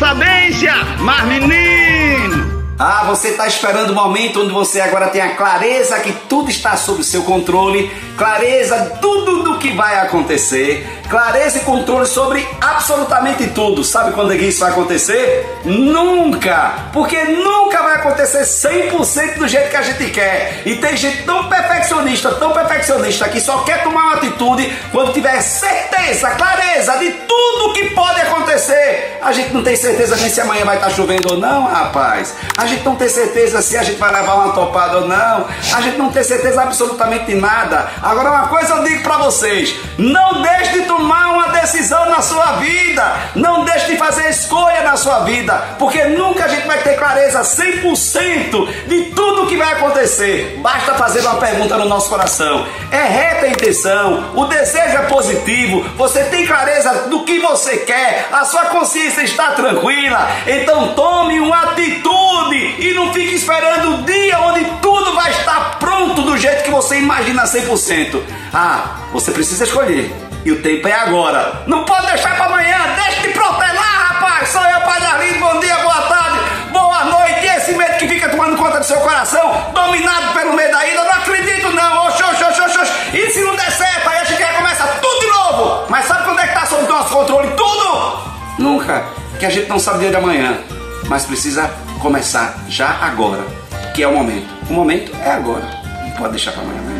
sabência, mas menino! Ah, você está esperando o momento onde você agora tem a clareza que tudo está sob seu controle, clareza tudo do que vai acontecer, clareza e controle sobre absolutamente tudo. Sabe quando é que isso vai acontecer? Nunca! Porque nunca vai acontecer 100% do jeito que a gente quer. E tem gente tão perfeccionista, tão perfeccionista, que só quer tomar uma atitude quando tiver certeza, clareza de tudo que pode a gente não tem certeza nem se amanhã vai estar chovendo ou não, rapaz. A gente não tem certeza se a gente vai levar uma topada ou não. A gente não tem certeza absolutamente nada. Agora uma coisa eu digo para vocês, não deixe de tomar uma na sua vida, porque nunca a gente vai ter clareza 100% de tudo que vai acontecer. Basta fazer uma pergunta no nosso coração. É reta a intenção, o desejo é positivo, você tem clareza do que você quer, a sua consciência está tranquila. Então tome uma atitude e não fique esperando o dia onde tudo vai estar pronto do jeito que você imagina 100%. Ah, você precisa escolher. E o tempo é agora. Não pode deixar seu coração, dominado pelo medo da ida, não acredito não. Oxi, oxi, oxi, oxi. E se não der certo, aí a gente começa tudo de novo. Mas sabe quando é que está sob nosso controle tudo? Nunca. Que a gente não sabe dia de amanhã. Mas precisa começar já agora. Que é o momento. O momento é agora. Não pode deixar para amanhã.